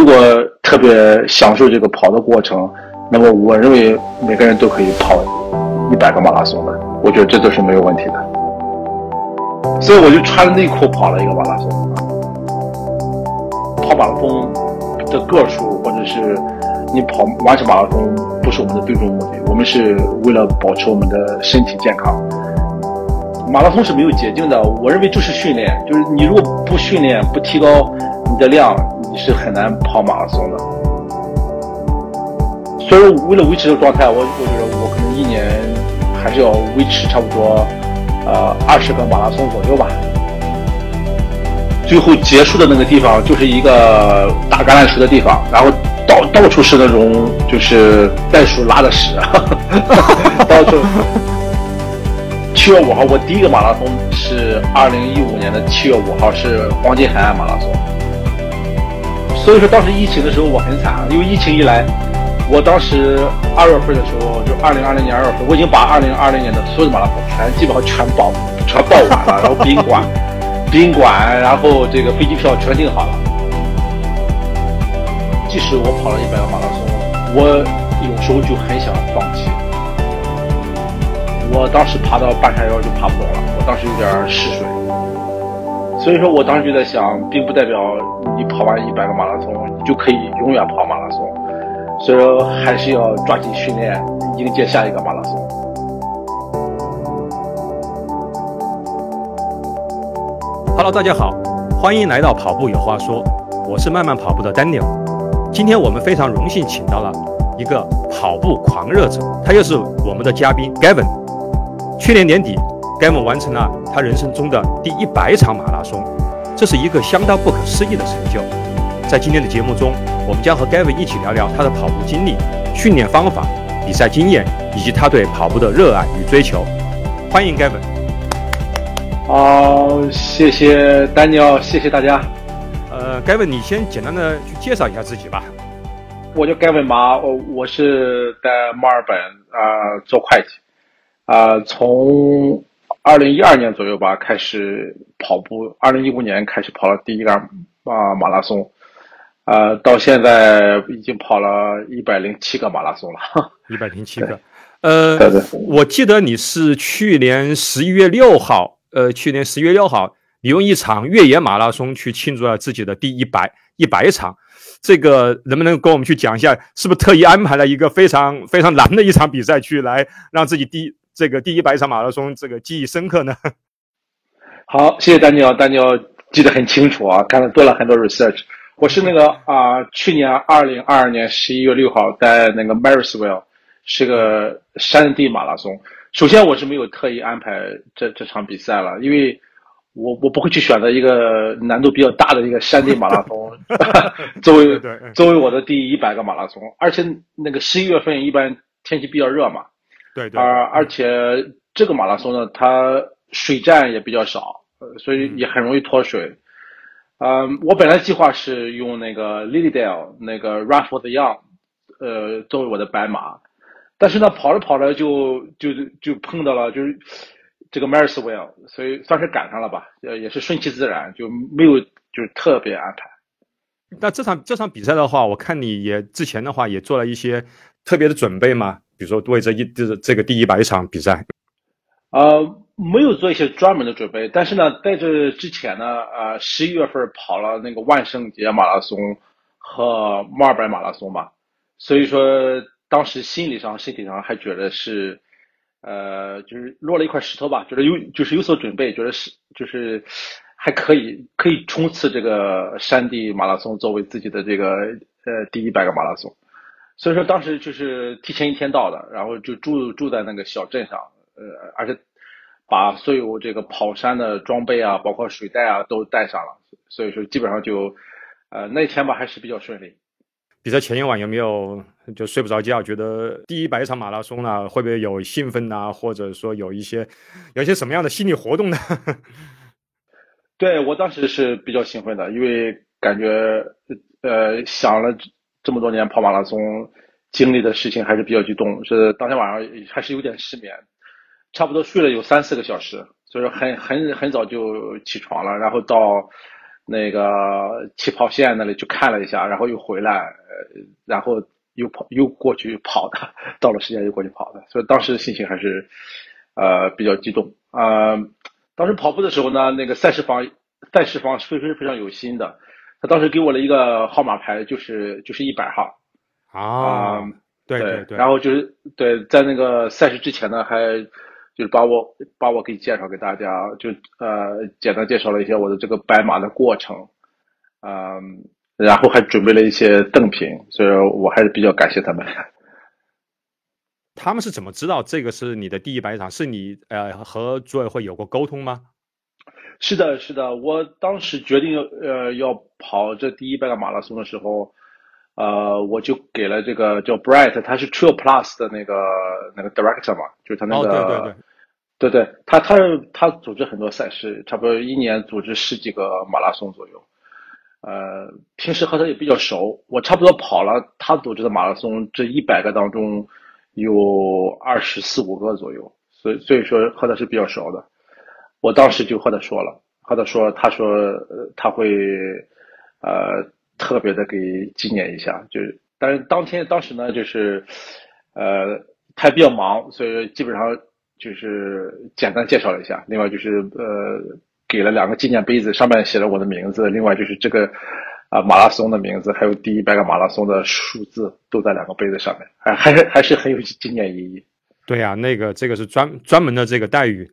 如果特别享受这个跑的过程，那么我认为每个人都可以跑一百个马拉松的，我觉得这都是没有问题的。所以我就穿着内裤跑了一个马拉松。跑马拉松的个数，或者是你跑完成马拉松，不是我们的最终目的，我们是为了保持我们的身体健康。马拉松是没有捷径的，我认为就是训练，就是你如果不训练，不提高你的量，你是很难跑马拉松的。所以说，为了维持这个状态，我我觉得我可能一年还是要维持差不多呃二十个马拉松左右吧。最后结束的那个地方就是一个打橄榄球的地方，然后到到处是那种就是袋鼠拉的屎，到处。七月五号，我第一个马拉松是二零一五年的七月五号，是黄金海岸马拉松。所以说当时疫情的时候我很惨，因为疫情一来，我当时二月份的时候，就二零二零年二月份，我已经把二零二零年的所有的马拉松全基本上全报全报完了，然后宾馆、宾馆，然后这个飞机票全订好了。即使我跑了一百个马拉松，我有时候就很想放弃。我当时爬到半山腰就爬不动了，我当时有点嗜睡，所以说我当时就在想，并不代表你跑完一百个马拉松，你就可以永远跑马拉松，所以说还是要抓紧训练，迎接下一个马拉松。Hello，大家好，欢迎来到跑步有话说，我是慢慢跑步的 Daniel，今天我们非常荣幸请到了一个跑步狂热者，他就是我们的嘉宾 Gavin。去年年底，Gavin 完成了他人生中的第一百场马拉松，这是一个相当不可思议的成就。在今天的节目中，我们将和 Gavin 一起聊聊他的跑步经历、训练方法、比赛经验以及他对跑步的热爱与追求。欢迎 Gavin。好，谢谢丹尼尔，谢谢大家。呃，Gavin，你先简单的去介绍一下自己吧。我叫 Gavin 马，我我是在墨尔本啊做会计。啊，从二零一二年左右吧开始跑步，二零一五年开始跑了第一个啊马拉松，啊，到现在已经跑了一百零七个马拉松了，一百零七个。呃，对对，我记得你是去年十一月六号，呃，去年十一月六号，你用一场越野马拉松去庆祝了自己的第一百一百场，这个能不能跟我们去讲一下，是不是特意安排了一个非常非常难的一场比赛去来让自己第？这个第一百场马拉松，这个记忆深刻呢。好，谢谢丹尼尔，丹尼尔记得很清楚啊，看了做了很多 research。我是那个啊，去年二零二二年十一月六号在那个 Marysville 是个山地马拉松。首先我是没有特意安排这这场比赛了，因为我我不会去选择一个难度比较大的一个山地马拉松 作为作为我的第一百个马拉松，而且那个十一月份一般天气比较热嘛。对对，而而且这个马拉松呢，它水站也比较少，所以也很容易脱水。嗯，我本来计划是用那个 Lilydale 那个 Run for the Young，呃，作为我的白马，但是呢，跑着跑着就就就碰到了就是这个 Marysville，所以算是赶上了吧，呃，也是顺其自然，就没有就是特别安排。那这场这场比赛的话，我看你也之前的话也做了一些特别的准备吗？比如说为这一这这个第一百场比赛，呃，没有做一些专门的准备，但是呢，在这之前呢，呃，十一月份跑了那个万圣节马拉松和墨尔本马拉松嘛，所以说当时心理上、身体上还觉得是，呃，就是落了一块石头吧，觉得有就是有所准备，觉得是就是还可以可以冲刺这个山地马拉松，作为自己的这个呃第一百个马拉松。所以说当时就是提前一天到的，然后就住住在那个小镇上，呃，而且把所有这个跑山的装备啊，包括水袋啊都带上了，所以说基本上就，呃，那天吧还是比较顺利。比赛前一晚有没有就睡不着觉？觉得第一百场马拉松呢，会不会有兴奋呐，或者说有一些有一些什么样的心理活动呢？对我当时是比较兴奋的，因为感觉呃想了。这么多年跑马拉松经历的事情还是比较激动，是当天晚上还是有点失眠，差不多睡了有三四个小时，所以说很很很早就起床了，然后到那个起跑线那里去看了一下，然后又回来，然后又跑又过去跑的，到了时间又过去跑的，所以当时心情还是呃比较激动啊。当时跑步的时候呢，那个赛事方赛事方非常非常有心的，他当时给我了一个号码牌，就是就是一百号啊，对对对，然后就是对在那个赛事之前呢，还就是把我把我给介绍给大家，就呃简单介绍了一些我的这个白马的过程，嗯，然后还准备了一些赠品，所以我还是比较感谢他们。他们是怎么知道这个是你的第一百场？是你呃和组委会有过沟通吗？是的，是的，我当时决定呃要跑这第一百个马拉松的时候，呃，我就给了这个叫 Bright，他是 Trail Plus 的那个那个 Director 嘛，就是他那个，对对对，对对，他他他组织很多赛事，差不多一年组织十几个马拉松左右，呃，平时和他也比较熟，我差不多跑了他组织的马拉松这一百个当中。有二十四五个左右，所以所以说和他是比较熟的。我当时就和他说了，和他说，他说他会呃特别的给纪念一下，就是，但是当天当时呢，就是呃他比较忙，所以基本上就是简单介绍了一下。另外就是呃给了两个纪念杯子，上面写了我的名字。另外就是这个。啊，马拉松的名字还有第一百个马拉松的数字都在两个杯子上面，还还是还是很有纪念意义。对呀，那个这个是专专门的这个待遇。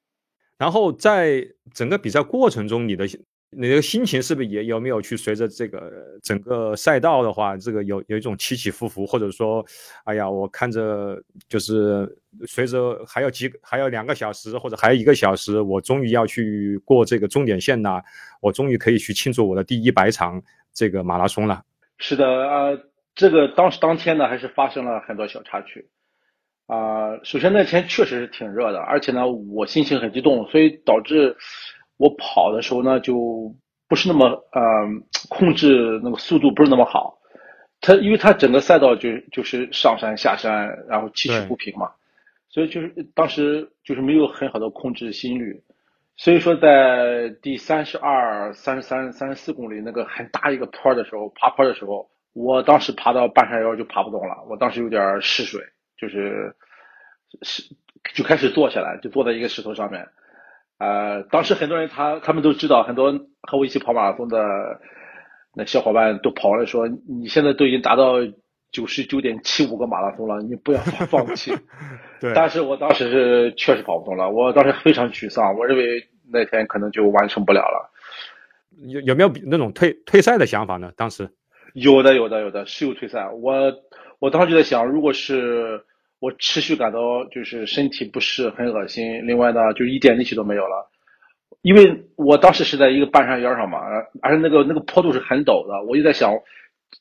然后在整个比赛过程中，你的你的心情是不是也有没有去随着这个整个赛道的话，这个有有一种起起伏伏，或者说，哎呀，我看着就是随着还有几还有两个小时或者还有一个小时，我终于要去过这个终点线了，我终于可以去庆祝我的第一百场。这个马拉松了，是的啊，这个当时当天呢，还是发生了很多小插曲啊。首先那天确实是挺热的，而且呢，我心情很激动，所以导致我跑的时候呢，就不是那么呃控制那个速度不是那么好。它因为它整个赛道就就是上山下山，然后崎岖不平嘛，所以就是当时就是没有很好的控制心率。所以说，在第三十二、三十三、三十四公里那个很大一个坡的时候，爬坡的时候，我当时爬到半山腰就爬不动了，我当时有点失水，就是是就开始坐下来，就坐在一个石头上面。呃，当时很多人他他们都知道，很多和我一起跑马拉松的那小伙伴都跑了，说你现在都已经达到九十九点七五个马拉松了，你不要放弃。对，但是我当时是确实跑不动了，我当时非常沮丧，我认为那天可能就完成不了了。有有没有那种退退赛的想法呢？当时有的，有的，有的是有退赛。我我当时就在想，如果是我持续感到就是身体不适、很恶心，另外呢就一点力气都没有了，因为我当时是在一个半山腰上嘛，而且那个那个坡度是很陡的，我就在想，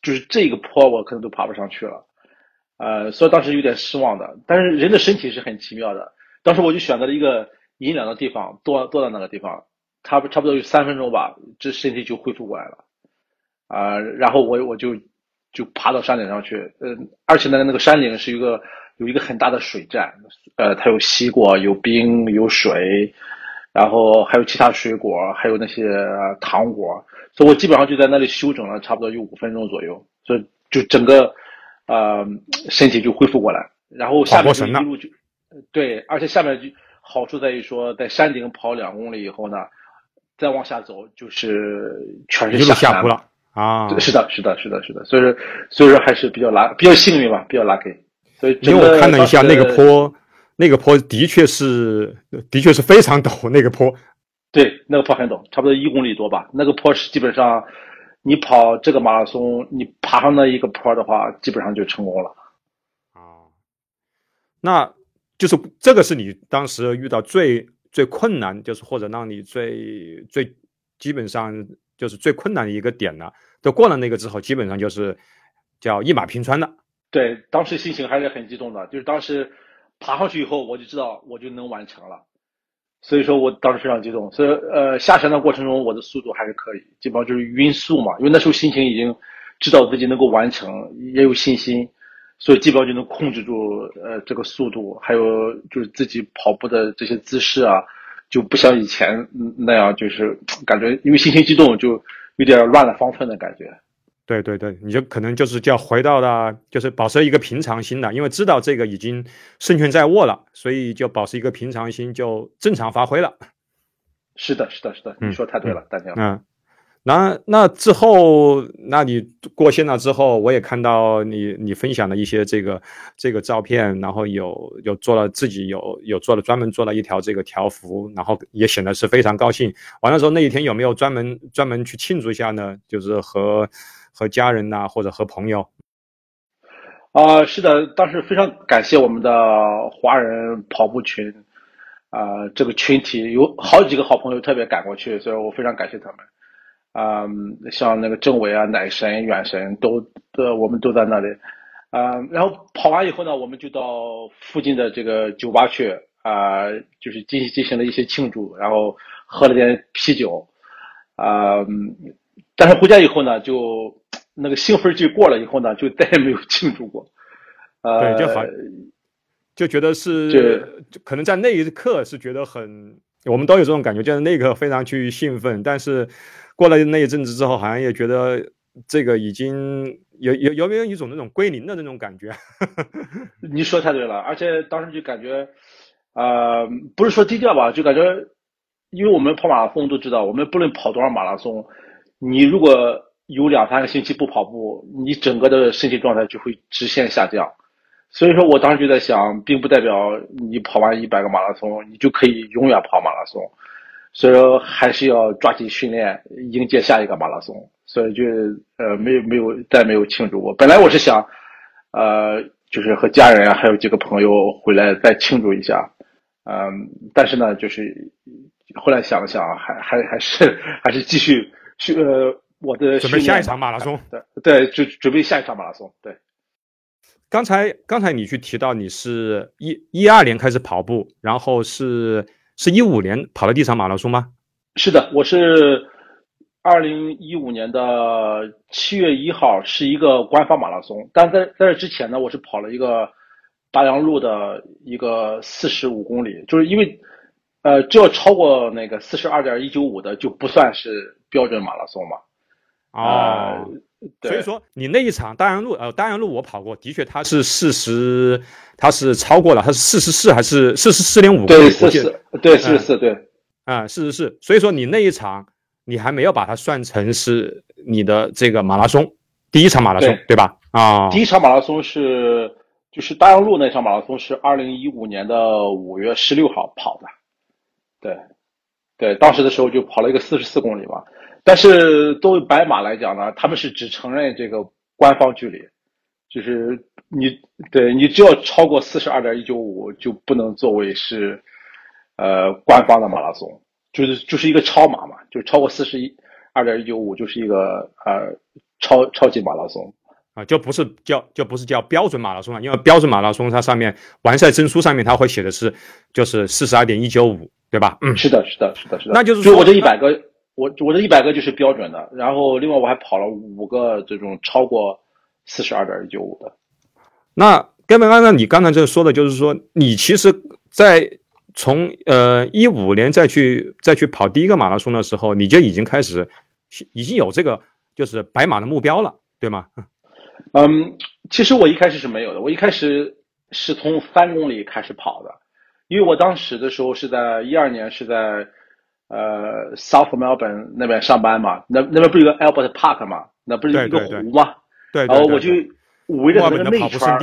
就是这个坡我可能都爬不上去了。呃，所以当时有点失望的，但是人的身体是很奇妙的。当时我就选择了一个阴凉的地方，坐坐在那个地方，差不差不多有三分钟吧，这身体就恢复过来了。啊，然后我我就就爬到山顶上去，呃，而且呢那个山顶是一个有一个很大的水站，呃，它有西瓜，有冰，有水，然后还有其他水果，还有那些糖果，所以我基本上就在那里休整了差不多有五分钟左右，所以就整个。呃，身体就恢复过来，然后下面就一路就，对，而且下面就好处在于说，在山顶跑两公里以后呢，再往下走就是全是下坡了啊！是的，是的，是的，是的，所以说，所以说还是比较拉，比较幸运吧，比较 lucky。所以，因为我看了一下那个坡，那个坡的确是，的确是非常陡，那个坡。对，那个坡很陡，差不多一公里多吧。那个坡是基本上。你跑这个马拉松，你爬上那一个坡的话，基本上就成功了。啊，那就是这个是你当时遇到最最困难，就是或者让你最最基本上就是最困难的一个点了。都过了那个之后，基本上就是叫一马平川的。对，当时心情还是很激动的，就是当时爬上去以后，我就知道我就能完成了。所以说我当时非常激动，所以呃下山的过程中我的速度还是可以，基本上就是匀速嘛，因为那时候心情已经知道自己能够完成，也有信心，所以基本上就能控制住呃这个速度，还有就是自己跑步的这些姿势啊，就不像以前那样就是感觉因为心情激动就有点乱了方寸的感觉。对对对，你就可能就是叫回到了，就是保持一个平常心了，因为知道这个已经胜券在握了，所以就保持一个平常心，就正常发挥了。是的，是的，是的，你说太对了，大家。嗯。那那之后，那你过线了之后，我也看到你你分享的一些这个这个照片，然后有有做了自己有有做了专门做了一条这个条幅，然后也显得是非常高兴。完了之后那一天有没有专门专门去庆祝一下呢？就是和和家人呐，或者和朋友。啊，是的，当时非常感谢我们的华人跑步群，啊，这个群体有好几个好朋友特别赶过去，所以我非常感谢他们。啊，像那个政委啊、奶神、远神都，呃，我们都在那里。啊，然后跑完以后呢，我们就到附近的这个酒吧去，啊，就是进进行了一些庆祝，然后喝了点啤酒。啊，但是回家以后呢，就那个兴奋劲过了以后呢，就再也没有庆祝过。对，就好，就觉得是，可能在那一刻是觉得很，我们都有这种感觉，就是那一刻非常去兴奋，但是。过了那一阵子之后，好像也觉得这个已经有有有没有一种那种归零的那种感觉？你说太对了，而且当时就感觉，呃，不是说低调吧，就感觉，因为我们跑马拉松都知道，我们不论跑多少马拉松，你如果有两三个星期不跑步，你整个的身体状态就会直线下降。所以说我当时就在想，并不代表你跑完一百个马拉松，你就可以永远跑马拉松。所以说还是要抓紧训练，迎接下一个马拉松。所以就呃没有没有再没有庆祝过。本来我是想，呃，就是和家人啊，还有几个朋友回来再庆祝一下，嗯，但是呢，就是后来想了想，还还还是 还是继续去呃我的准备下一场马拉松。对对，准准备下一场马拉松。对，刚才刚才你去提到你是一一二年开始跑步，然后是。是一五年跑的第一场马拉松吗？是的，我是二零一五年的七月一号，是一个官方马拉松。但在在这之前呢，我是跑了一个大洋路的一个四十五公里，就是因为呃，只要超过那个四十二点一九五的就不算是标准马拉松嘛。哦，所以说你那一场大洋路，呃，大洋路我跑过，的确它是四十。它是超过了，它是四十四还是四十四点五？对，四十，对，四十四，对，啊，四十四。所以说你那一场，你还没有把它算成是你的这个马拉松第一场马拉松，对吧？啊，第一场马拉松是就是大洋路那场马拉松是二零一五年的五月十六号跑的，对，对，当时的时候就跑了一个四十四公里嘛。但是作为白马来讲呢，他们是只承认这个官方距离，就是。你对你只要超过四十二点一九五，就不能作为是，呃，官方的马拉松，就是就是一个超马嘛，就超过四十一二点一九五就是一个呃超超级马拉松啊，就不是叫就不是叫标准马拉松了，因为标准马拉松它上面完赛证书上面它会写的是就是四十二点一九五，对吧？嗯，是的，是的，是的，是的。那就是说我这一百个，我我这一百个就是标准的，然后另外我还跑了五个这种超过四十二点一九五的。那根本按照你刚才这说的，就是说，你其实，在从呃一五年再去再去跑第一个马拉松的时候，你就已经开始已经有这个就是白马的目标了，对吗？嗯，其实我一开始是没有的，我一开始是从三公里开始跑的，因为我当时的时候是在一二年是在呃 South Melbourne 那边上班嘛，那那边不是有个 Albert Park 嘛，那不是一个湖嘛，对，然后我就。围着那个内圈，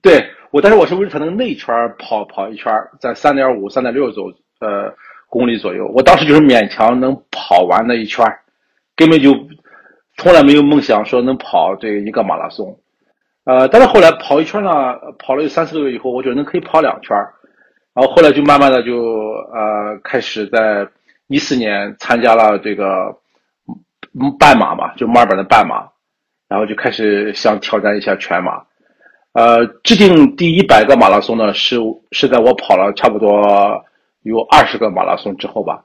对我，但是我是围着它那个内圈跑跑一圈，在三点五、三点六左呃公里左右。我当时就是勉强能跑完那一圈，根本就从来没有梦想说能跑这一个马拉松。呃，但是后来跑一圈呢，跑了有三四个月以后，我觉得能可以跑两圈，然后后来就慢慢的就呃开始在一四年参加了这个半马嘛，就墨尔本的半马。然后就开始想挑战一下全马，呃，制定第一百个马拉松呢，是是在我跑了差不多有二十个马拉松之后吧。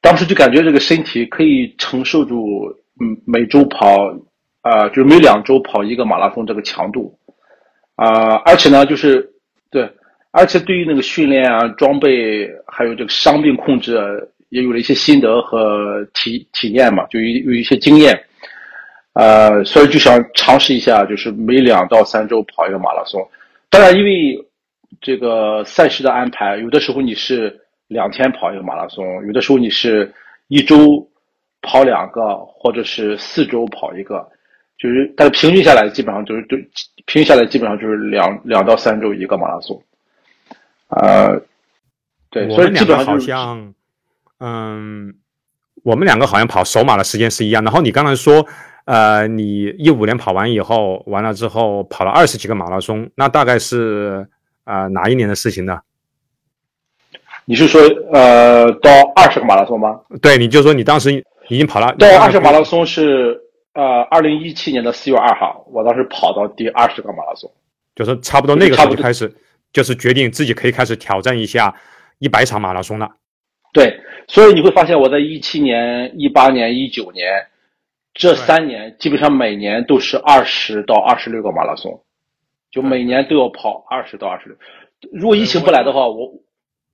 当时就感觉这个身体可以承受住，嗯，每周跑，啊，就是每两周跑一个马拉松这个强度，啊，而且呢，就是对，而且对于那个训练啊、装备还有这个伤病控制也有了一些心得和体体验嘛，就有有一些经验，呃，所以就想尝试一下，就是每两到三周跑一个马拉松。当然，因为这个赛事的安排，有的时候你是两天跑一个马拉松，有的时候你是一周跑两个，或者是四周跑一个，就是但是平均下来基本上就是就平均下来基本上就是两两到三周一个马拉松，呃。对，我们两个好像，嗯，我们两个好像跑首马的时间是一样。然后你刚才说，呃，你一五年跑完以后，完了之后跑了二十几个马拉松，那大概是啊哪一年的事情呢？你是说呃到二十个马拉松吗？对，你就说你当时已经跑了到二十马拉松是呃二零一七年的四月二号，我当时跑到第二十个马拉松，就是差不多那个时候就开始，就是决定自己可以开始挑战一下。一百场马拉松了，对，所以你会发现我在一七年、一八年、一九年这三年，基本上每年都是二十到二十六个马拉松，就每年都要跑二十到二十六。如果疫情不来的话，我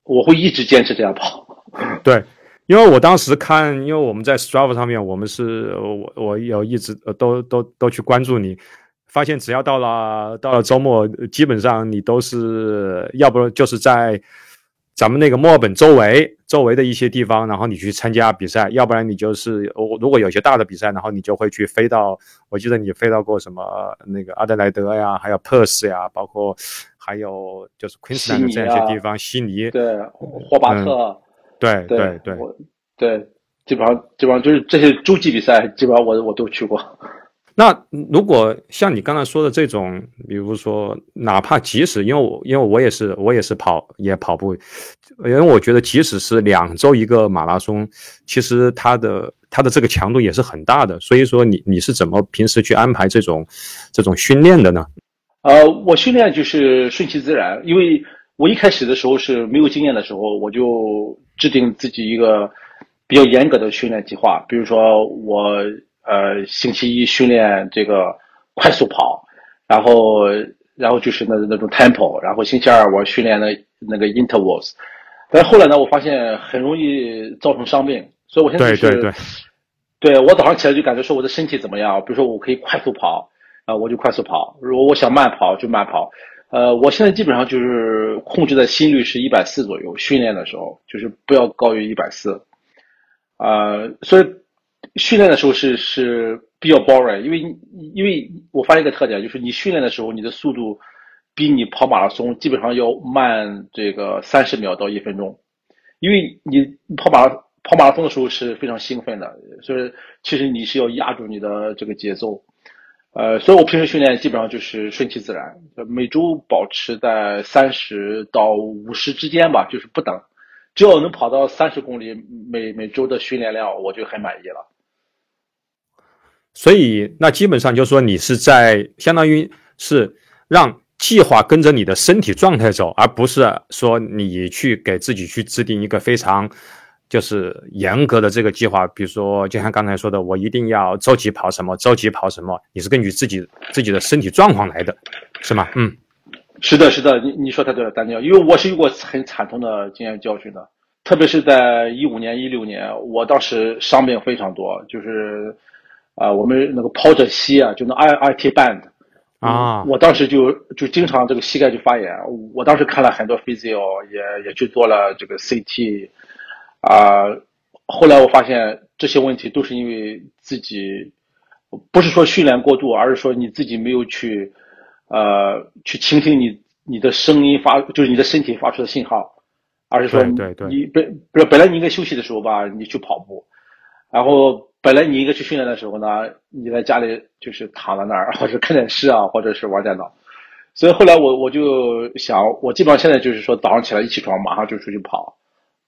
我会一直坚持这样跑。对，因为我当时看，因为我们在 Strava 上面，我们是我我有一直都都都去关注你，发现只要到了到了周末，基本上你都是要不就是在。咱们那个墨尔本周围周围的一些地方，然后你去参加比赛，要不然你就是我如果有些大的比赛，然后你就会去飞到，我记得你飞到过什么那个阿德莱德呀，还有 Perth 呀，包括还有就是 Queensland 这些地方，悉尼，对，霍巴特，对对对，对，基本上基本上就是这些洲际比赛，基本上我我都去过。那如果像你刚才说的这种，比如说，哪怕即使因为我因为我也是我也是跑也跑步，因为我觉得即使是两周一个马拉松，其实它的它的这个强度也是很大的。所以说，你你是怎么平时去安排这种这种训练的呢？呃，我训练就是顺其自然，因为我一开始的时候是没有经验的时候，我就制定自己一个比较严格的训练计划，比如说我。呃，星期一训练这个快速跑，然后然后就是那那种 tempo，然后星期二我训练的那个 intervals，但是后来呢，我发现很容易造成伤病，所以我现在是，对对对，对我早上起来就感觉说我的身体怎么样，比如说我可以快速跑，啊，我就快速跑；如果我想慢跑就慢跑。呃，我现在基本上就是控制的心率是一百四左右，训练的时候就是不要高于一百四，啊，所以。训练的时候是是比较 boring，因为因为我发现一个特点，就是你训练的时候，你的速度比你跑马拉松基本上要慢这个三十秒到一分钟，因为你跑马跑马拉松的时候是非常兴奋的，所以其实你是要压住你的这个节奏，呃，所以我平时训练基本上就是顺其自然，每周保持在三十到五十之间吧，就是不等，只要能跑到三十公里每每周的训练量，我就很满意了。所以，那基本上就是说，你是在相当于是让计划跟着你的身体状态走，而不是说你去给自己去制定一个非常就是严格的这个计划。比如说，就像刚才说的，我一定要周几跑什么，周几跑什么，你是根据自己自己的身体状况来的，是吗？嗯，是的，是的，你你说太对了，丹尼尔，因为我是有过很惨痛的经验教训的，特别是在一五年、一六年，我当时伤病非常多，就是。啊，我们那个跑者膝啊，就那 I I T band 啊，我当时就就经常这个膝盖就发炎。我当时看了很多 physio，也也去做了这个 CT，啊，后来我发现这些问题都是因为自己不是说训练过度，而是说你自己没有去呃去倾听你你的声音发，就是你的身体发出的信号，而是说你本不是本来你应该休息的时候吧，你去跑步，然后。本来你应该去训练的时候呢，你在家里就是躺在那儿，或者看电视啊，或者是玩电脑。所以后来我我就想，我基本上现在就是说早上起来一起床马上就出去跑，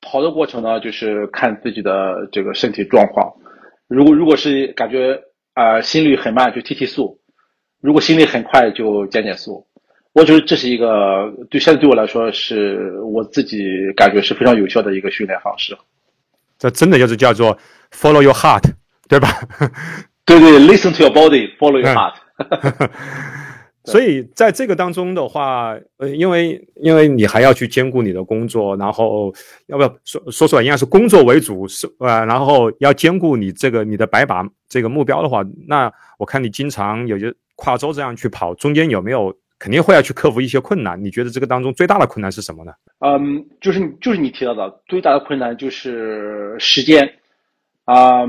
跑的过程呢就是看自己的这个身体状况。如果如果是感觉啊心率很慢就提提速，如果心率很快就减减速。我觉得这是一个对现在对我来说是我自己感觉是非常有效的一个训练方式。这真的就是叫做 follow your heart。对吧？对对，listen to your body, follow your heart。所以在这个当中的话，呃，因为因为你还要去兼顾你的工作，然后要不要说说出来，应该是工作为主是呃，然后要兼顾你这个你的白马这个目标的话，那我看你经常有些跨州这样去跑，中间有没有肯定会要去克服一些困难？你觉得这个当中最大的困难是什么呢？嗯，就是就是你提到的最大的困难就是时间啊，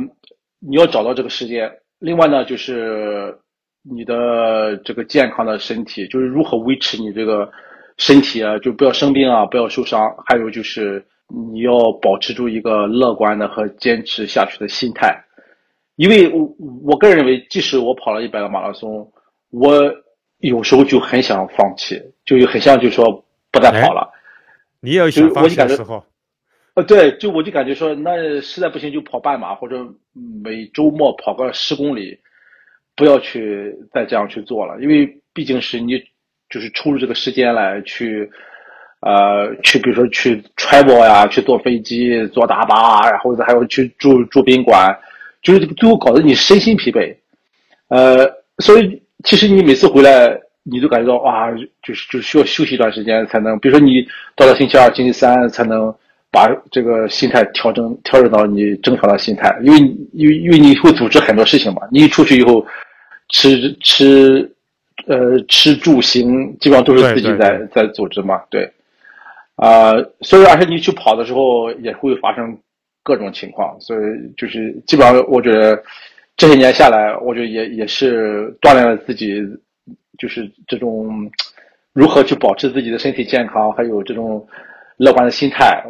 你要找到这个时间。另外呢，就是。你的这个健康的身体，就是如何维持你这个身体啊，就不要生病啊，不要受伤。还有就是你要保持住一个乐观的和坚持下去的心态。因为我我个人认为，即使我跑了一百个马拉松，我有时候就很想放弃，就很像就说不再跑了。你也有想放弃的时候？呃，对，就我就感觉说，那实在不行就跑半马，或者每周末跑个十公里。不要去再这样去做了，因为毕竟是你就是抽出这个时间来去，呃，去比如说去 travel 呀，去坐飞机、坐大巴，然后还有去住住宾馆，就是最后搞得你身心疲惫。呃，所以其实你每次回来，你都感觉到哇，就是就需要休息一段时间才能，比如说你到了星期二、星期三才能把这个心态调整调整到你正常的心态，因为因为因为你会组织很多事情嘛，你一出去以后。吃吃，呃，吃住行基本上都是自己在在组织嘛，对，啊，所以而且你去跑的时候也会发生各种情况，所以就是基本上我觉得这些年下来，我觉得也也是锻炼了自己，就是这种如何去保持自己的身体健康，还有这种乐观的心态，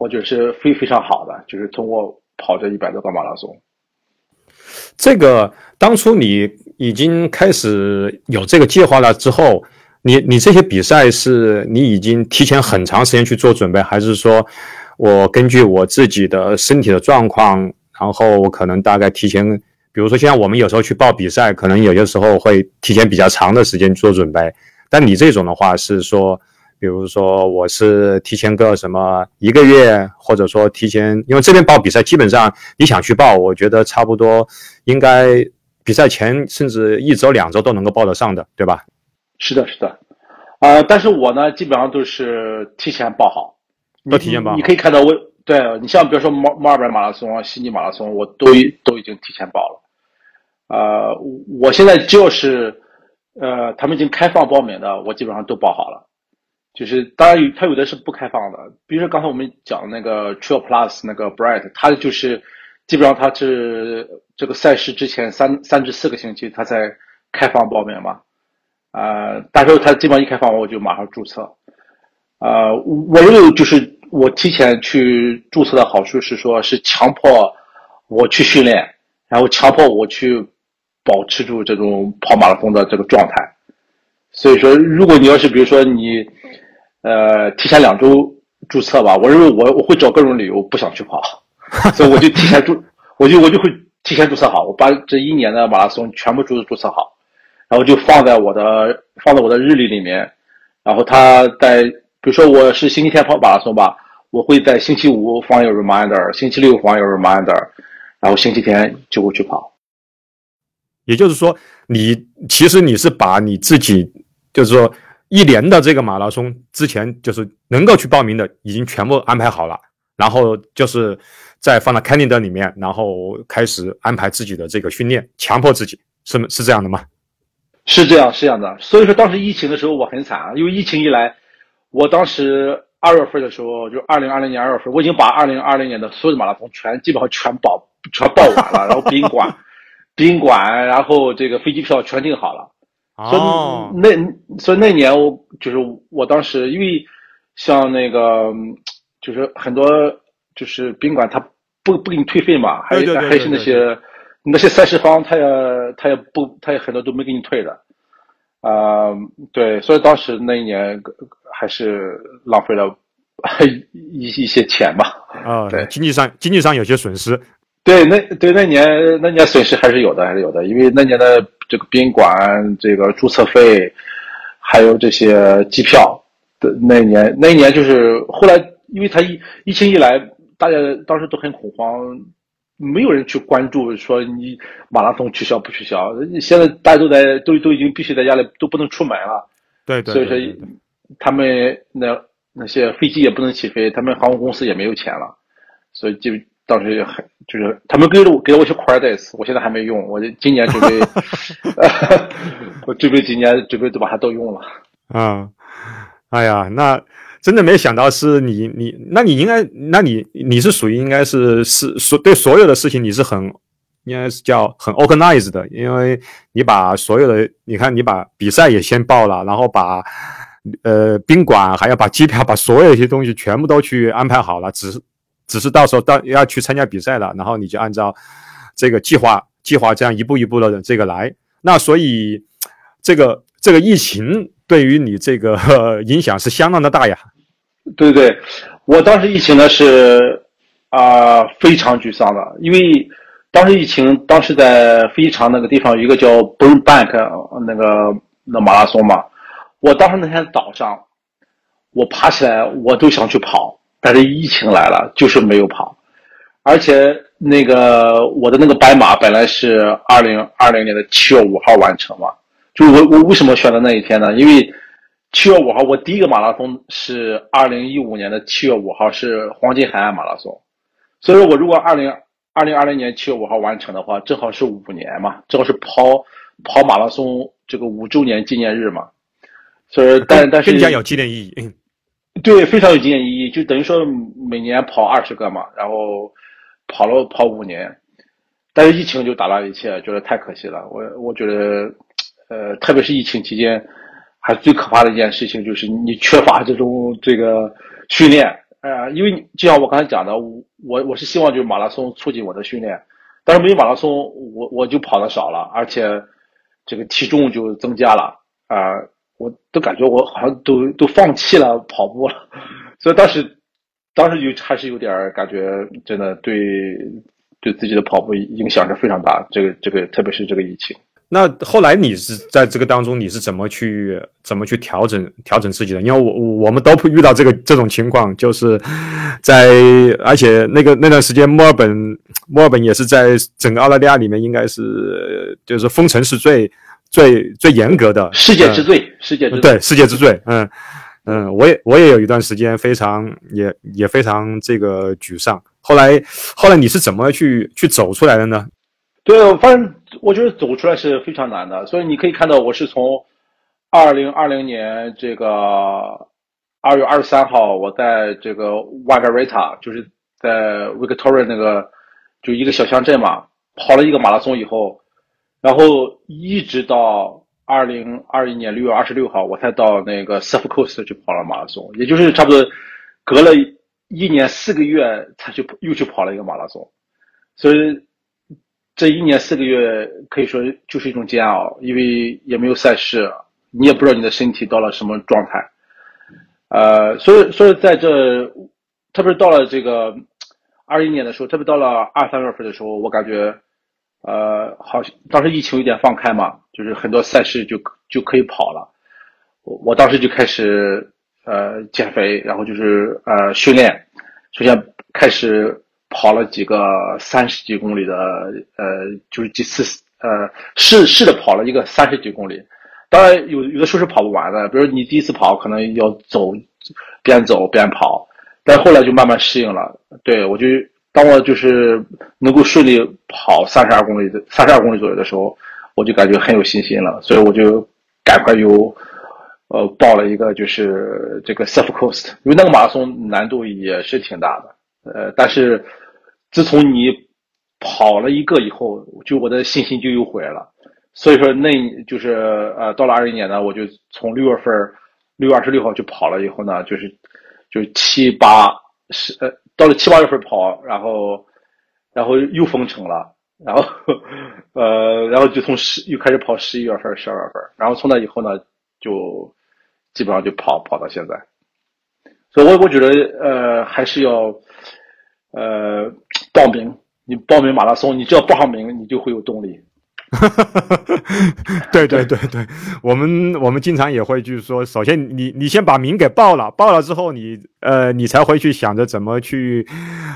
我觉得是非非常好的，就是通过跑这一百多个马拉松。这个当初你已经开始有这个计划了之后，你你这些比赛是你已经提前很长时间去做准备，还是说我根据我自己的身体的状况，然后我可能大概提前，比如说像我们有时候去报比赛，可能有些时候会提前比较长的时间做准备，但你这种的话是说。比如说，我是提前个什么一个月，或者说提前，因为这边报比赛，基本上你想去报，我觉得差不多应该比赛前甚至一周两周都能够报得上的，对吧？是的，是的，呃，但是我呢，基本上都是提前报好，都提前报。你可以看到我，对你像比如说墨墨尔本马拉松、悉尼马拉松，我都都已经提前报了。呃，我现在就是呃他们已经开放报名的，我基本上都报好了。就是当然有，它有的是不开放的，比如说刚才我们讲那个 Trail Plus 那个 Bright，它就是基本上它是这个赛事之前三三至四个星期它才开放报名嘛，啊，但是它基本上一开放我就马上注册，啊，我认为就是我提前去注册的好处是说，是强迫我去训练，然后强迫我去保持住这种跑马拉松的这个状态，所以说如果你要是比如说你。呃，提前两周注册吧。我认为我我会找各种理由不想去跑，所以我就提前注，我就我就会提前注册好。我把这一年的马拉松全部注注册好，然后就放在我的放在我的日历里面。然后他在比如说我是星期天跑马拉松吧，我会在星期五放一个 reminder，星期六放一个 reminder，然后星期天就会去跑。也就是说，你其实你是把你自己就是说。一年的这个马拉松之前就是能够去报名的，已经全部安排好了，然后就是再放到 calendar 里面，然后开始安排自己的这个训练，强迫自己，是是这样的吗？是这样，是这样的。所以说当时疫情的时候我很惨啊，因为疫情一来，我当时二月份的时候，就二零二零年二月份，我已经把二零二零年的所有的马拉松全基本上全报全报完了，然后宾馆、宾馆，然后这个飞机票全订好了。所以那所以那年我就是我当时因为像那个就是很多就是宾馆他不不给你退费嘛，还有还是那些那些赛事方他也他也不他也很多都没给你退的，啊对，所以当时那一年还是浪费了 一一些钱吧。啊，对，经济上经济上有些损失。对，那对那年那年损失还是有的，还是有的，因为那年的。这个宾馆、这个注册费，还有这些机票的那一年，那一年就是后来，因为他疫疫情一来，大家当时都很恐慌，没有人去关注说你马拉松取消不取消。现在大家都在都都已经必须在家里都不能出门了，对对，所以说他们那那些飞机也不能起飞，他们航空公司也没有钱了，所以就当时很就是他们给了我给了我些 credits，我现在还没用，我今年准备 我准备今年准备都把它都用了。啊，哎呀，那。真的没想到是你，你，那你应该，那你你是属于应该是是所对所有的事情你是很应该是叫很 organized 的，因为你把所有的，你看你把比赛也先报了，然后把呃宾馆还要把机票把所有一些东西全部都去安排好了，只是只是到时候到要去参加比赛了，然后你就按照这个计划计划这样一步一步的这个来，那所以这个这个疫情。对于你这个影响是相当的大呀，对对，我当时疫情呢是啊非常沮丧的，因为当时疫情，当时在飞机场那个地方有一个叫 Burn Bank 那个那马拉松嘛，我当时那天早上我爬起来我都想去跑，但是疫情来了就是没有跑，而且那个我的那个白马本来是二零二零年的七月五号完成嘛。就我我为什么选择那一天呢？因为七月五号我第一个马拉松是二零一五年的七月五号是黄金海岸马拉松，所以说我如果二零二零二零年七月五号完成的话，正好是五年嘛，正好是跑跑马拉松这个五周年纪念日嘛。所以但但是更加有纪念意义，对，非常有纪念意义，就等于说每年跑二十个嘛，然后跑了跑五年，但是疫情就打乱一切，觉得太可惜了。我我觉得。呃，特别是疫情期间，还最可怕的一件事情就是你缺乏这种这个训练，呃，因为就像我刚才讲的，我我是希望就是马拉松促进我的训练，但是没有马拉松，我我就跑的少了，而且这个体重就增加了，啊，我都感觉我好像都都放弃了跑步了，所以当时当时就还是有点感觉，真的对对自己的跑步影响是非常大，这个这个特别是这个疫情。那后来你是在这个当中，你是怎么去怎么去调整调整自己的？因为我我们都遇到这个这种情况，就是在而且那个那段时间，墨尔本墨尔本也是在整个澳大利亚里面，应该是就是封城是最最最严格的，世界之最，世界之对世界之最。嗯嗯，我也我也有一段时间非常也也非常这个沮丧。后来后来你是怎么去去走出来的呢？对，反正我觉得走出来是非常难的，所以你可以看到，我是从二零二零年这个二月二十三号，我在这个 Wagarita，就是在 Victoria 那个就一个小乡镇嘛，跑了一个马拉松以后，然后一直到二零二一年六月二十六号，我才到那个 South Coast 去跑了马拉松，也就是差不多隔了一年四个月才去又去跑了一个马拉松，所以。这一年四个月可以说就是一种煎熬，因为也没有赛事，你也不知道你的身体到了什么状态，呃，所以所以在这，特别是到了这个二一年的时候，特别到了二三月份的时候，我感觉，呃，好像当时疫情有点放开嘛，就是很多赛事就就可以跑了，我我当时就开始呃减肥，然后就是呃训练，首先开始。跑了几个三十几公里的，呃，就是几次，呃，试试着跑了一个三十几公里。当然有有的时候是跑不完的，比如你第一次跑可能要走，边走边跑，但后来就慢慢适应了。对我就当我就是能够顺利跑三十二公里的三十二公里左右的时候，我就感觉很有信心了，所以我就赶快又，呃，报了一个就是这个 South Coast，因为那个马拉松难度也是挺大的。呃，但是自从你跑了一个以后，就我的信心就又回来了。所以说，那就是呃，到了二一年呢，我就从六月份六月二十六号就跑了以后呢，就是就七八十呃，到了七八月份跑，然后然后又封城了，然后呃，然后就从十又开始跑十一月份、十二月份，然后从那以后呢，就基本上就跑跑到现在。所以，我我觉得呃，还是要。呃，报名，你报名马拉松，你只要报上名，你就会有动力。对对对对，我们我们经常也会去说，首先你你先把名给报了，报了之后你呃你才会去想着怎么去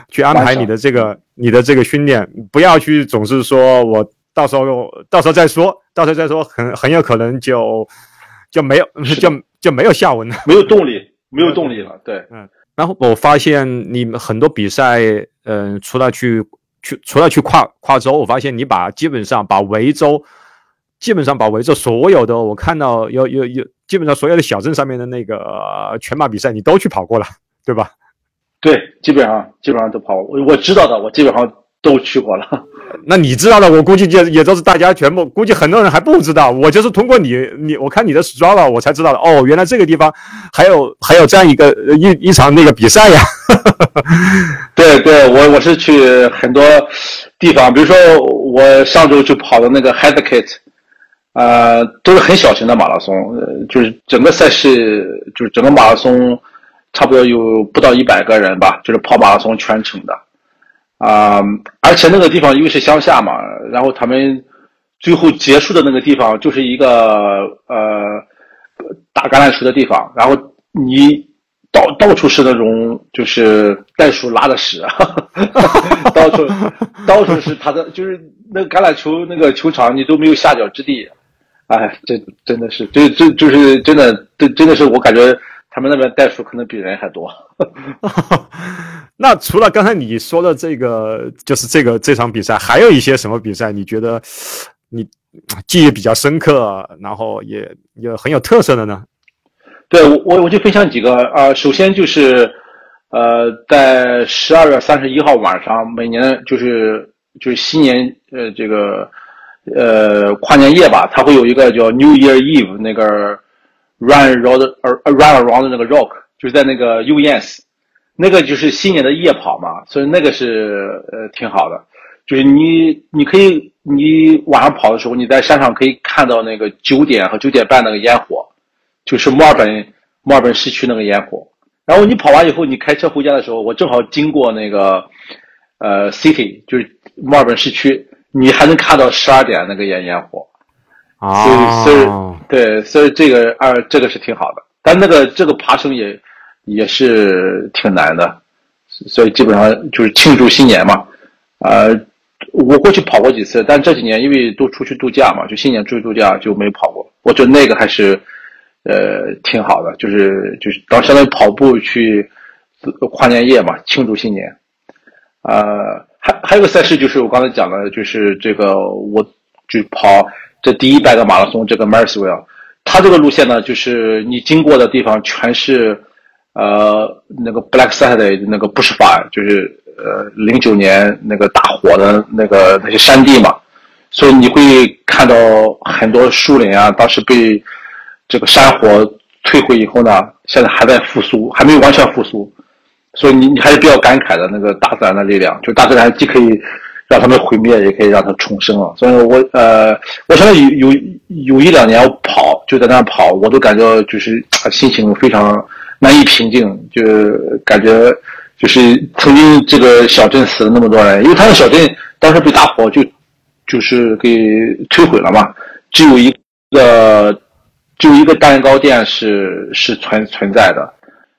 去安排你的这个你的这个训练，不要去总是说我到时候到时候再说，到时候再说，很很有可能就就没有就就没有下文了，没有动力，没有动力了。对，嗯。然后我发现你们很多比赛，嗯，除了去。去除了去跨跨州，我发现你把基本上把维州，基本上把维州所有的我看到有有有，基本上所有的小镇上面的那个全马比赛你都去跑过了，对吧？对，基本上基本上都跑，我我知道的，我基本上。都去过了，那你知道的，我估计也也都是大家全部，估计很多人还不知道。我就是通过你，你我看你的 strava，我才知道的。哦，原来这个地方还有还有这样一个一一场那个比赛呀。对对，我我是去很多地方，比如说我上周就跑的那个 h e a d k i t 呃，都是很小型的马拉松，就是整个赛事就是整个马拉松差不多有不到一百个人吧，就是跑马拉松全程的。啊，而且那个地方因为是乡下嘛，然后他们最后结束的那个地方就是一个呃打橄榄球的地方，然后你到到处是那种就是袋鼠拉的屎，到处到处是他的，就是那个橄榄球那个球场你都没有下脚之地，哎，这真的是，这这就是真的，这真的是我感觉。他们那边袋鼠可能比人还多。那除了刚才你说的这个，就是这个这场比赛，还有一些什么比赛？你觉得你记忆比较深刻，然后也也很有特色的呢？对我，我就分享几个啊。首先就是，呃，在十二月三十一号晚上，每年就是就是新年呃这个呃跨年夜吧，它会有一个叫 New Year Eve 那个。Run around, run around 那个 rock，就是在那个 UES，那个就是新年的夜跑嘛，所以那个是呃挺好的。就是你你可以你晚上跑的时候，你在山上可以看到那个九点和九点半那个烟火，就是墨尔本墨尔本市区那个烟火。然后你跑完以后，你开车回家的时候，我正好经过那个呃 city，就是墨尔本市区，你还能看到十二点那个烟烟火。啊，所以，对，所以这个二这个是挺好的，但那个这个爬升也也是挺难的，所以基本上就是庆祝新年嘛。呃，我过去跑过几次，但这几年因为都出去度假嘛，就新年出去度假就没跑过。我觉得那个还是呃挺好的，就是就是当相当于跑步去跨年夜嘛，庆祝新年。呃，还还有个赛事就是我刚才讲的，就是这个我就跑。这第一百个马拉松，这个 Marsville，它这个路线呢，就是你经过的地方全是，呃，那个 Black Saturday 那个不是法，就是呃零九年那个大火的那个那些山地嘛，所以你会看到很多树林啊，当时被这个山火摧毁以后呢，现在还在复苏，还没有完全复苏，所以你你还是比较感慨的那个大自然的力量，就大自然既可以。让他们毁灭，也可以让它重生啊！所以，我呃，我现在有有有一两年我跑，就在那跑，我都感觉就是心情非常难以平静，就感觉就是曾经这个小镇死了那么多人，因为他的小镇当时被大火就就是给摧毁了嘛，只有一个只有一个蛋糕店是是存存在的，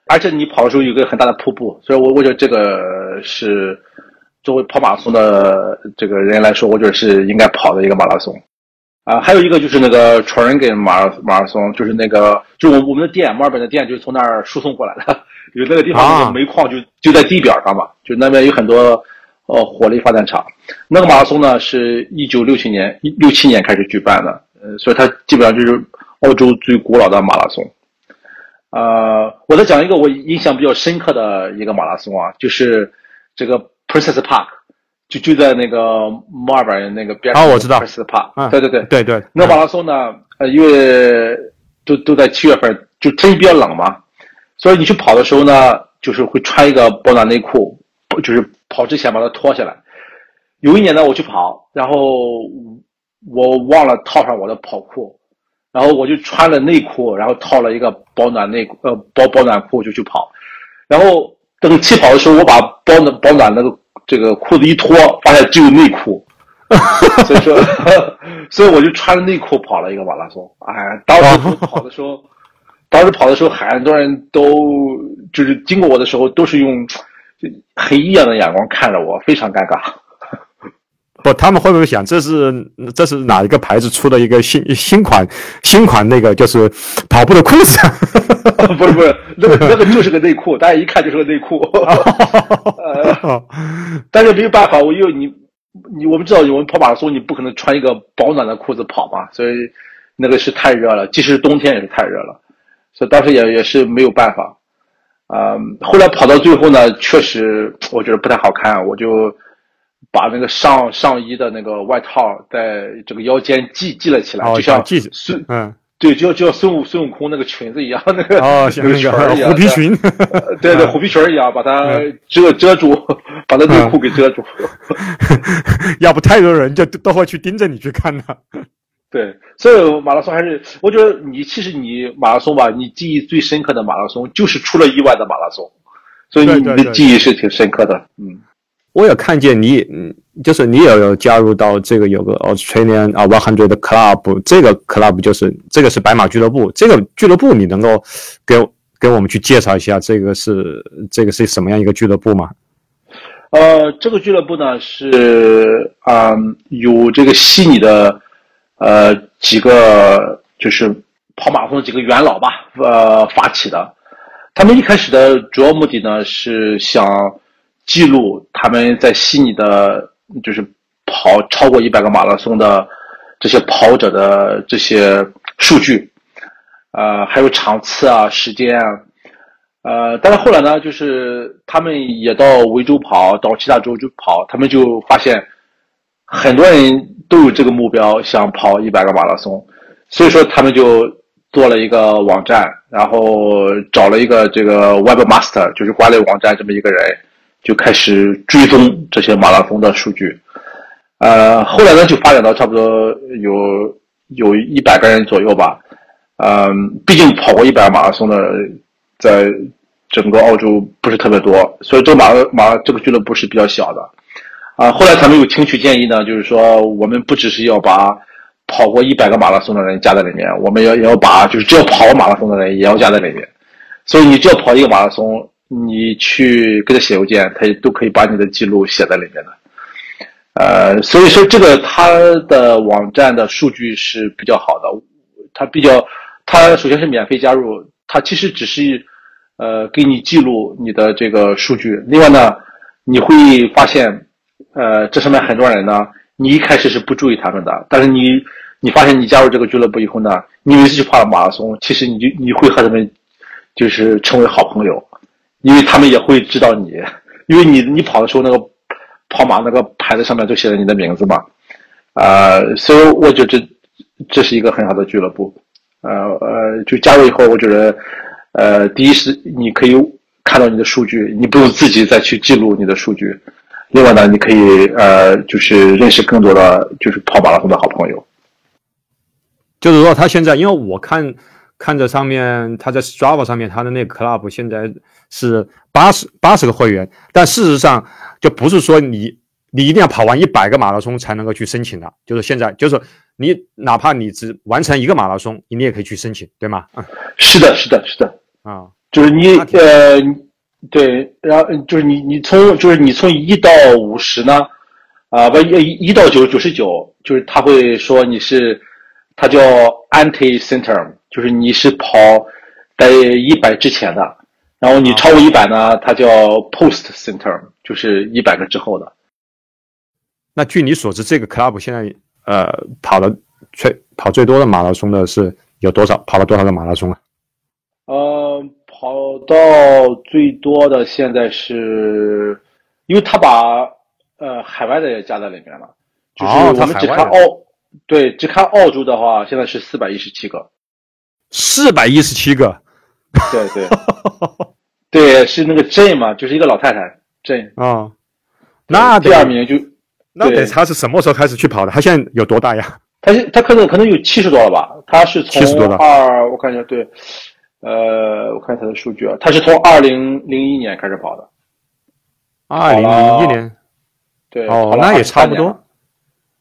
而且你跑的时候有个很大的瀑布，所以我我觉得这个是。作为跑马拉松的这个人来说，我觉得是应该跑的一个马拉松，啊，还有一个就是那个 t r a n g a n 马马拉松，就是那个，就我我们的店，墨尔本的店就是从那儿输送过来的，有那个地方煤矿就就在地表上嘛，就那边有很多呃火力发电厂。那个马拉松呢，是一九六七年一六七年开始举办的，呃，所以它基本上就是澳洲最古老的马拉松。呃，我再讲一个我印象比较深刻的一个马拉松啊，就是这个。Princess Park，就就在那个墨尔本那个边上。哦，我知道。Princess Park，嗯，对对对对对。那马拉松呢？呃，因为都都在七月份，就天气比较冷嘛，所以你去跑的时候呢，就是会穿一个保暖内裤，就是跑之前把它脱下来。有一年呢，我去跑，然后我忘了套上我的跑裤，然后我就穿了内裤，然后套了一个保暖内裤，呃，保保暖裤就去跑，然后。等起跑的时候，我把保暖保暖那个这个裤子一脱，发现只有内裤，所以说，所以我就穿着内裤跑了一个马拉松。哎，当时跑的时候，当时跑的时候，很多人都就是经过我的时候，都是用很异样的眼光看着我，非常尴尬。不，他们会不会想这是这是哪一个牌子出的一个新新款新款那个就是跑步的裤子？不是不是，那个那个就是个内裤，大家一看就是个内裤。但是没有办法，我因为你你我们知道，我们跑马拉松，你不可能穿一个保暖的裤子跑嘛，所以那个是太热了，即使是冬天也是太热了，所以当时也也是没有办法。啊，后来跑到最后呢，确实我觉得不太好看，我就。把那个上上衣的那个外套在这个腰间系系了起来，就像孙嗯，对，就就像孙悟孙悟空那个裙子一样，那个哦，像那个虎皮裙，对对，虎皮裙一样，把它遮遮住，把那内裤给遮住，要不太多人就都会去盯着你去看的。对，所以马拉松还是，我觉得你其实你马拉松吧，你记忆最深刻的马拉松就是出了意外的马拉松，所以你的记忆是挺深刻的，嗯。我也看见你，嗯，就是你也有加入到这个有个 Australian 啊 One Hundred Club，这个 club 就是这个是白马俱乐部，这个俱乐部你能够给给我们去介绍一下，这个是这个是什么样一个俱乐部吗？呃，这个俱乐部呢是啊，有这个悉尼的呃几个就是跑马拉松的几个元老吧，呃发起的，他们一开始的主要目的呢是想。记录他们在悉尼的，就是跑超过一百个马拉松的这些跑者的这些数据，呃，还有场次啊、时间啊，呃，但是后来呢，就是他们也到维州跑，到其他州去跑，他们就发现很多人都有这个目标，想跑一百个马拉松，所以说他们就做了一个网站，然后找了一个这个 Webmaster，就是管理网站这么一个人。就开始追踪这些马拉松的数据，呃，后来呢就发展到差不多有有一百个人左右吧，嗯，毕竟跑过一百马拉松的，在整个澳洲不是特别多，所以这个马马这个俱乐部是比较小的，啊，后来他们有听取建议呢，就是说我们不只是要把跑过一百个马拉松的人加在里面，我们要也要把就是只要跑过马拉松的人也要加在里面，所以你只要跑一个马拉松。你去给他写邮件，他也都可以把你的记录写在里面的。呃，所以说这个他的网站的数据是比较好的，他比较，他首先是免费加入，他其实只是呃给你记录你的这个数据。另外呢，你会发现，呃，这上面很多人呢，你一开始是不注意他们的，但是你你发现你加入这个俱乐部以后呢，你每次去跑马拉松，其实你就你会和他们就是成为好朋友。因为他们也会知道你，因为你你跑的时候那个跑马那个牌子上面就写着你的名字嘛，啊，所以我觉得这这是一个很好的俱乐部，呃呃，就加入以后，我觉得，呃，第一是你可以看到你的数据，你不用自己再去记录你的数据，另外呢，你可以呃，就是认识更多的就是跑马拉松的好朋友，就是说他现在，因为我看。看着上面，他在 Strava 上面，他的那个 club 现在是八十八十个会员，但事实上就不是说你你一定要跑完一百个马拉松才能够去申请的，就是现在就是你哪怕你只完成一个马拉松，你也可以去申请，对吗？是的，是的，是的，啊，就是你呃，对，然后就是你你从就是你从一到五十呢，啊不一一到九九十九，就是他会说你是，他叫 anti center。就是你是跑在一百之前的，然后你超过一百呢，它叫 post center，就是一百个之后的。那据你所知，这个 club 现在呃跑的最跑最多的马拉松的是有多少？跑了多少个马拉松啊？呃，跑到最多的现在是，因为他把呃海外的也加在里面了。就是我们只看澳，对，只看澳洲的话，现在是四百一十七个。四百一十七个，对对 对，是那个镇嘛，就是一个老太太镇啊。那第二名就那得他是什么时候开始去跑的？他现在有多大呀？他他可能可能有七十多了吧？他是从二，我看一下，对，呃，我看他的数据啊，他是从二零零一年开始跑的。二零零一年，对，哦，那也差不多。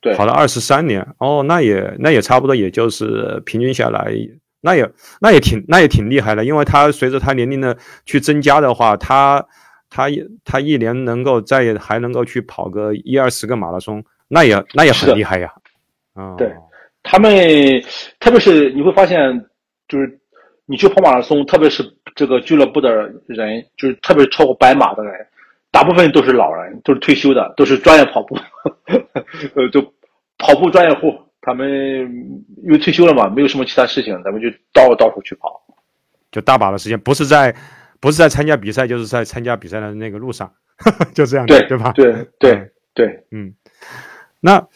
对，跑了二十三年，哦，那也那也差不多，也就是平均下来，那也那也挺那也挺厉害的，因为他随着他年龄的去增加的话，他他他一年能够再还能够去跑个一二十个马拉松，那也那也很厉害呀。啊，对他们，特别是你会发现，就是你去跑马拉松，特别是这个俱乐部的人，就是特别是超过百马的人。大部分都是老人，都是退休的，都是专业跑步，呃，就跑步专业户。他们因为退休了嘛，没有什么其他事情，咱们就到到处去跑，就大把的时间，不是在不是在参加比赛，就是在参加比赛的那个路上，就这样，对对吧？对对对，嗯。那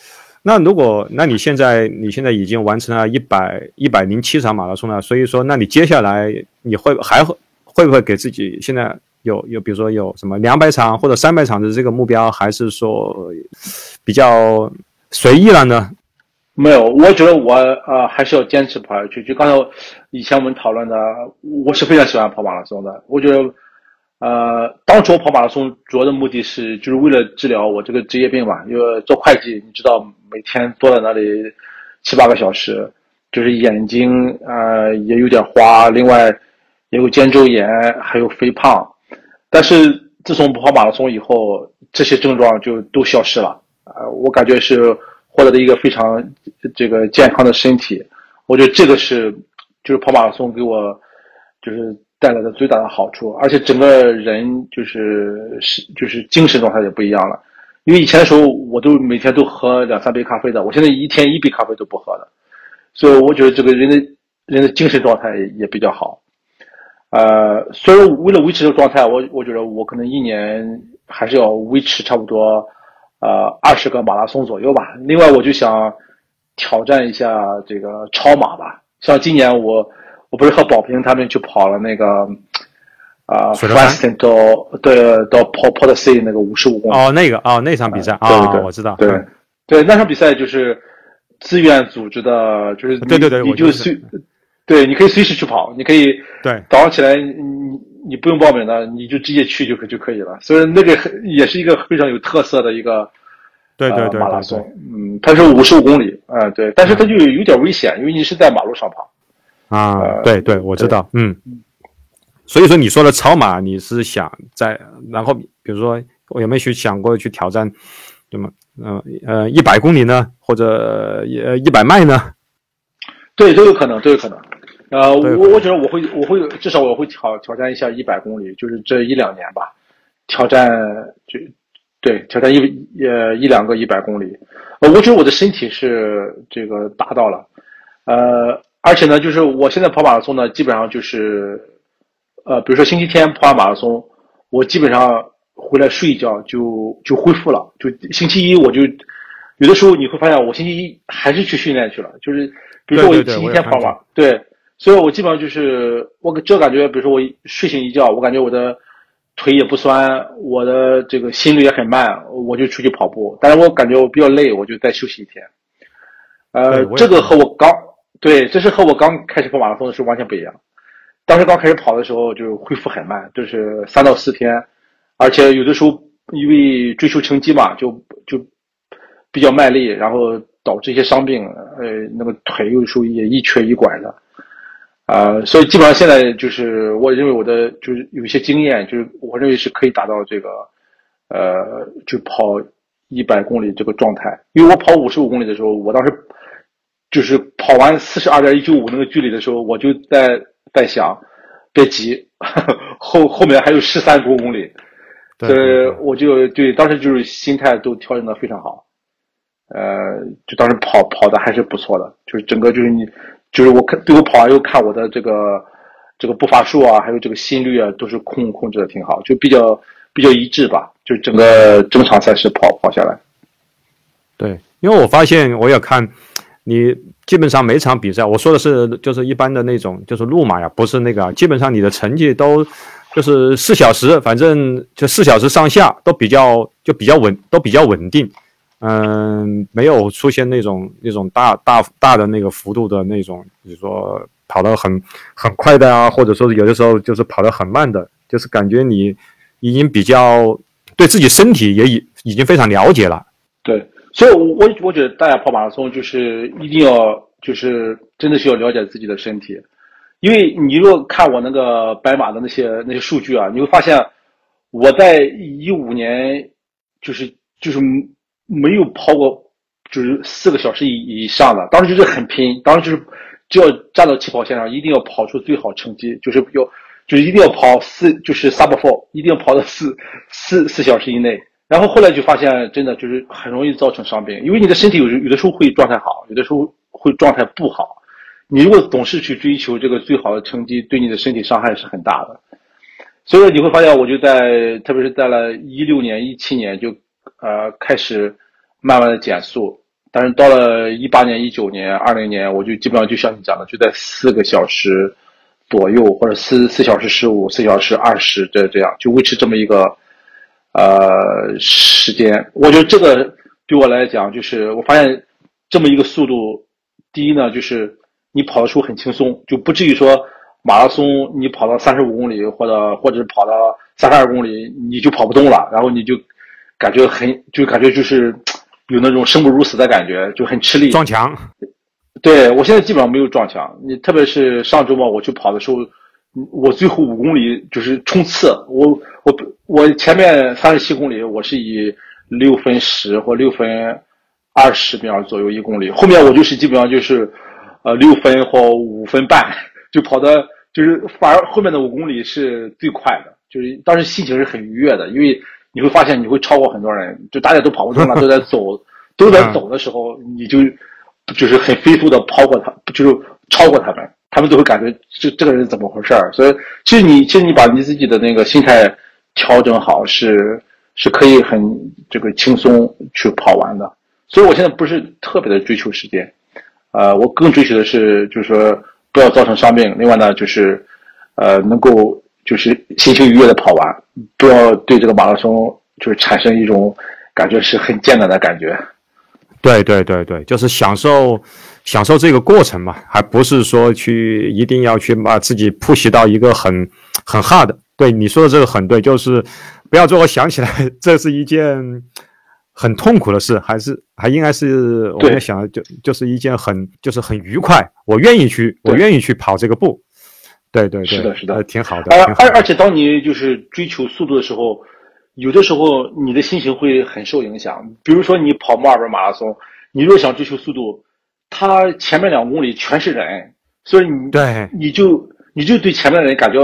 那如果那你现在你现在已经完成了一百一百零七场马拉松了，所以说，那你接下来你会还会会不会给自己现在？有有，比如说有什么两百场或者三百场的这个目标，还是说比较随意了呢？没有，我觉得我呃还是要坚持跑下去。就刚才以前我们讨论的，我是非常喜欢跑马拉松的。我觉得呃，当初我跑马拉松主要的目的是就是为了治疗我这个职业病嘛。因为做会计，你知道每天坐在那里七八个小时，就是眼睛呃也有点花，另外也有肩周炎，还有肥胖。但是自从跑马拉松以后，这些症状就都消失了啊！我感觉是获得了一个非常这个健康的身体。我觉得这个是就是跑马拉松给我就是带来的最大的好处，而且整个人就是是就是精神状态也不一样了。因为以前的时候，我都每天都喝两三杯咖啡的，我现在一天一杯咖啡都不喝的，所以我觉得这个人的人的精神状态也比较好。呃，所以为了维持这个状态，我我觉得我可能一年还是要维持差不多，呃，二十个马拉松左右吧。另外，我就想挑战一下这个超马吧。像今年我我不是和宝平他们去跑了那个，啊 f a s t 到对到 Port C 那个五十五公里。哦，那个哦，那场比赛啊，我知道。对对，那场比赛就是自愿组织的，就是对对对，你就随。对，你可以随时去跑，你可以对早上起来，你你不用报名的，你就直接去就可就可以了。所以那个也是一个非常有特色的一个对对对马拉松，嗯，它是五十五公里，啊对，但是它就有点危险，因为你是在马路上跑啊，对对，我知道，嗯，所以说你说的超马，你是想在然后比如说我有没有去想过去挑战，对吗？嗯呃一百公里呢，或者呃一百迈呢？对，都有可能，都有可能。呃，我我觉得我会，我会至少我会挑挑战一下一百公里，就是这一两年吧，挑战就对挑战一呃一两个一百公里。呃，我觉得我的身体是这个达到了，呃，而且呢，就是我现在跑马拉松呢，基本上就是呃，比如说星期天跑完马拉松，我基本上回来睡一觉就就恢复了。就星期一我就有的时候你会发现，我星期一还是去训练去了，就是比如说我星期天跑马，对。所以，我基本上就是我就感觉，比如说我睡醒一觉，我感觉我的腿也不酸，我的这个心率也很慢，我就出去跑步。但是我感觉我比较累，我就再休息一天。呃，这个和我刚对，这是和我刚开始跑马拉松的时候完全不一样。当时刚开始跑的时候就恢复很慢，就是三到四天，而且有的时候因为追求成绩嘛，就就比较卖力，然后导致一些伤病，呃，那个腿有时候也一瘸一拐的。啊，所以基本上现在就是我认为我的就是有一些经验，就是我认为是可以达到这个，呃，就跑一百公里这个状态。因为我跑五十五公里的时候，我当时就是跑完四十二点一九五那个距离的时候，我就在在想，别急，后后面还有十三多公里，所以我就对当时就是心态都调整的非常好，呃，就当时跑跑的还是不错的，就是整个就是你。就是我看，对我跑完又看我的这个这个步伐数啊，还有这个心率啊，都是控控制的挺好，就比较比较一致吧。就整个整场赛事跑跑下来，对，因为我发现我也看你基本上每场比赛，我说的是就是一般的那种就是路马呀，不是那个，基本上你的成绩都就是四小时，反正就四小时上下都比较就比较稳，都比较稳定。嗯，没有出现那种那种大大大的那个幅度的那种，比如说跑得很很快的啊，或者说有的时候就是跑得很慢的，就是感觉你已经比较对自己身体也已已经非常了解了。对，所以，我我我觉得大家跑马拉松就是一定要就是真的需要了解自己的身体，因为你如果看我那个白马的那些那些数据啊，你会发现我在一五年就是就是没有跑过就是四个小时以以上的，当时就是很拼，当时就是只要站到起跑线上，一定要跑出最好成绩，就是要就是一定要跑四就是 sub four，一定要跑到四四四小时以内。然后后来就发现，真的就是很容易造成伤病，因为你的身体有有的时候会状态好，有的时候会状态不好。你如果总是去追求这个最好的成绩，对你的身体伤害是很大的。所以你会发现，我就在特别是在了一六年、一七年就呃开始慢慢的减速，但是到了一八年、一九年、二零年，我就基本上就像你讲的，就在四个小时左右，或者四四小时十五、四小时二十这这样，就维持这么一个。呃，时间，我觉得这个对我来讲，就是我发现这么一个速度，第一呢，就是你跑的时候很轻松，就不至于说马拉松你跑到三十五公里或者或者跑到三十二公里你就跑不动了，然后你就感觉很就感觉就是有那种生不如死的感觉，就很吃力。撞墙。对我现在基本上没有撞墙，你特别是上周末我去跑的时候。我最后五公里就是冲刺，我我我前面三十七公里，我是以六分十或六分二十秒左右一公里，后面我就是基本上就是，呃六分或五分半就跑的，就是反而后面的五公里是最快的，就是当时心情是很愉悦的，因为你会发现你会超过很多人，就大家都跑不动了，都在 走，都在走的时候，你就就是很飞速的跑过他，就是超过他们。他们都会感觉这这个人怎么回事儿，所以其实你其实你把你自己的那个心态调整好，是是可以很这个轻松去跑完的。所以我现在不是特别的追求时间，呃，我更追求的是就是说不要造成伤病。另外呢，就是呃能够就是心情愉悦的跑完，不要对这个马拉松就是产生一种感觉是很艰难的感觉。对对对对，就是享受。享受这个过程嘛，还不是说去一定要去把自己 push 到一个很很 hard。对你说的这个很对，就是不要做我想起来这是一件很痛苦的事，还是还应该是我在想就就是一件很就是很愉快，我愿意去我愿意去跑这个步。对对对，是的，是的，挺好的。而而而且当你就是追求速度的时候，有的时候你的心情会很受影响。比如说你跑墨尔本马拉松，你若想追求速度。他前面两公里全是人，所以你对你就你就对前面的人感觉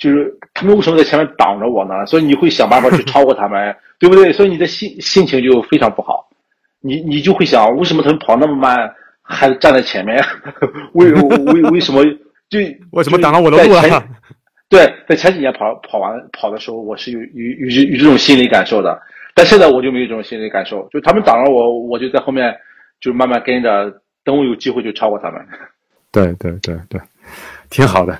就是他们为什么在前面挡着我呢？所以你会想办法去超过他们，对不对？所以你的心心情就非常不好，你你就会想为什么他们跑那么慢还站在前面？为为为什么就为什么挡了我的路啊？对，在前几年跑跑完跑的时候，我是有有有有这种心理感受的，但现在我就没有这种心理感受，就他们挡了我，我就在后面。就慢慢跟着，等我有机会就超过他们。对对对对，挺好的。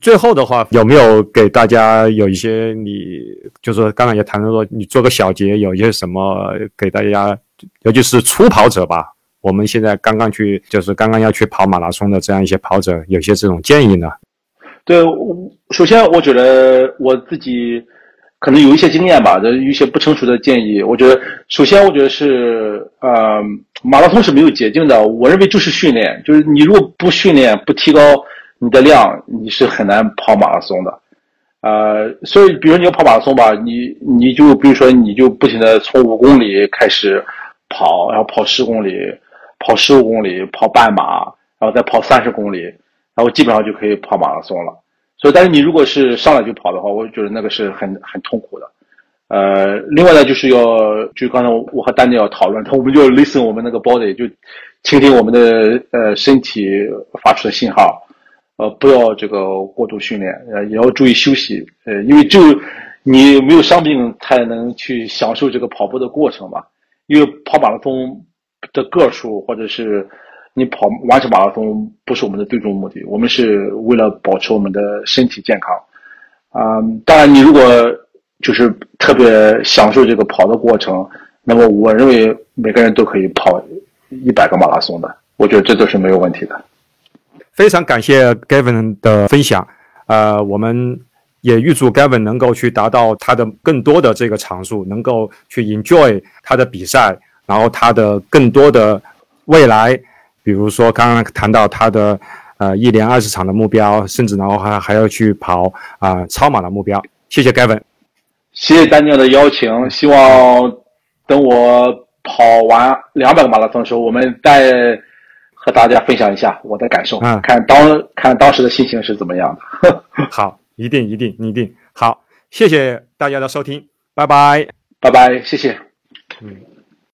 最后的话，有没有给大家有一些你，就是刚才也谈到说，你做个小结，有一些什么给大家，尤其是初跑者吧？我们现在刚刚去，就是刚刚要去跑马拉松的这样一些跑者，有些这种建议呢？对，首先我觉得我自己。可能有一些经验吧，有一些不成熟的建议。我觉得，首先，我觉得是，呃，马拉松是没有捷径的。我认为就是训练，就是你如果不训练，不提高你的量，你是很难跑马拉松的。呃，所以，比如你要跑马拉松吧，你你就比如说，你就不停的从五公里开始跑，然后跑十公里，跑十五公里，跑半马，然后再跑三十公里，然后基本上就可以跑马拉松了。所以，但是你如果是上来就跑的话，我觉得那个是很很痛苦的。呃，另外呢，就是要就刚才我和丹尼要讨论，他 我们就 listen 我们那个 body，就倾听我们的呃身体发出的信号，呃，不要这个过度训练，呃，也要注意休息，呃，因为就你没有伤病才能去享受这个跑步的过程嘛。因为跑马拉松的个数或者是。你跑完成马拉松不是我们的最终目的，我们是为了保持我们的身体健康。啊，当然，你如果就是特别享受这个跑的过程，那么我认为每个人都可以跑一百个马拉松的，我觉得这都是没有问题的。非常感谢 Gavin 的分享，呃，我们也预祝 Gavin 能够去达到他的更多的这个场数，能够去 enjoy 他的比赛。然后他的更多的未来，比如说刚刚谈到他的呃一连二十场的目标，甚至然后还还要去跑啊超马的目标。谢谢 Gavin，谢谢丹尼尔的邀请，希望等我跑完两百个马拉松的时候，我们再和大家分享一下我的感受，嗯看当看当时的心情是怎么样的。好，一定一定一定好，谢谢大家的收听，拜拜。拜拜，谢谢。嗯。